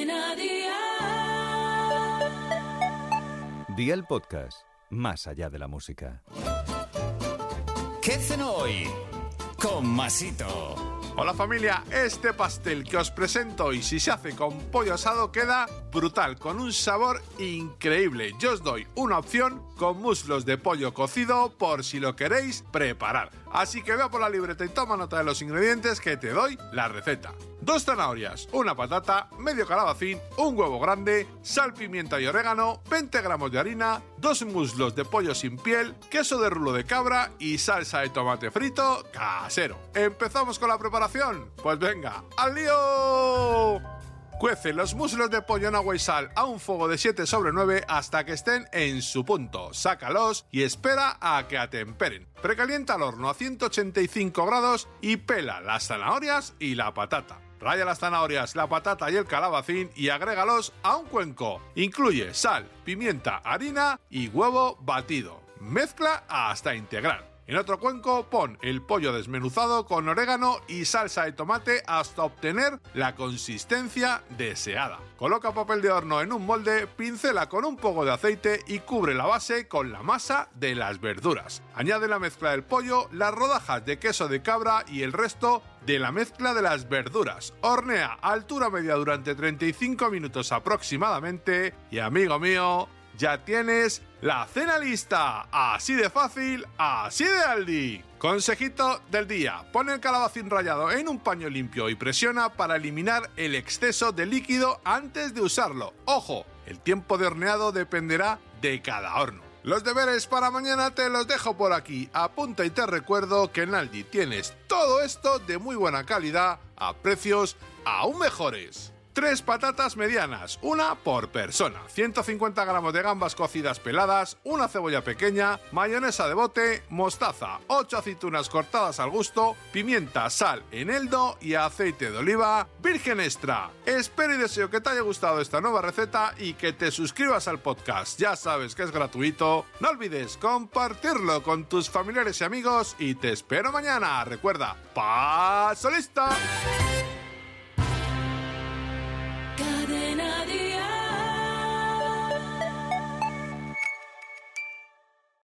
Cadena Dial. Día el podcast, más allá de la música. ¿Qué cenó hoy? Con Masito. Hola familia, este pastel que os presento hoy, si se hace con pollo asado, queda brutal, con un sabor increíble. Yo os doy una opción con muslos de pollo cocido por si lo queréis preparar. Así que vea por la libreta y toma nota de los ingredientes que te doy la receta. Dos zanahorias, una patata, medio calabacín, un huevo grande, sal, pimienta y orégano, 20 gramos de harina, dos muslos de pollo sin piel, queso de rulo de cabra y salsa de tomate frito casero. ¿Empezamos con la preparación? Pues venga, ¡al lío! Cuece los muslos de pollo en agua y sal a un fuego de 7 sobre 9 hasta que estén en su punto. Sácalos y espera a que atemperen. Precalienta el horno a 185 grados y pela las zanahorias y la patata. Raya las zanahorias, la patata y el calabacín y agrégalos a un cuenco. Incluye sal, pimienta, harina y huevo batido. Mezcla hasta integrar. En otro cuenco pon el pollo desmenuzado con orégano y salsa de tomate hasta obtener la consistencia deseada. Coloca papel de horno en un molde, pincela con un poco de aceite y cubre la base con la masa de las verduras. Añade la mezcla del pollo, las rodajas de queso de cabra y el resto de la mezcla de las verduras. Hornea a altura media durante 35 minutos aproximadamente y amigo mío, ya tienes la cena lista. Así de fácil, así de Aldi. Consejito del día. Pon el calabacín rallado en un paño limpio y presiona para eliminar el exceso de líquido antes de usarlo. Ojo, el tiempo de horneado dependerá de cada horno. Los deberes para mañana te los dejo por aquí. Apunta y te recuerdo que en Aldi tienes todo esto de muy buena calidad a precios aún mejores. Tres patatas medianas, una por persona, 150 gramos de gambas cocidas peladas, una cebolla pequeña, mayonesa de bote, mostaza, 8 aceitunas cortadas al gusto, pimienta, sal, eneldo y aceite de oliva virgen extra. Espero y deseo que te haya gustado esta nueva receta y que te suscribas al podcast. Ya sabes que es gratuito. No olvides compartirlo con tus familiares y amigos y te espero mañana. Recuerda, paso lista.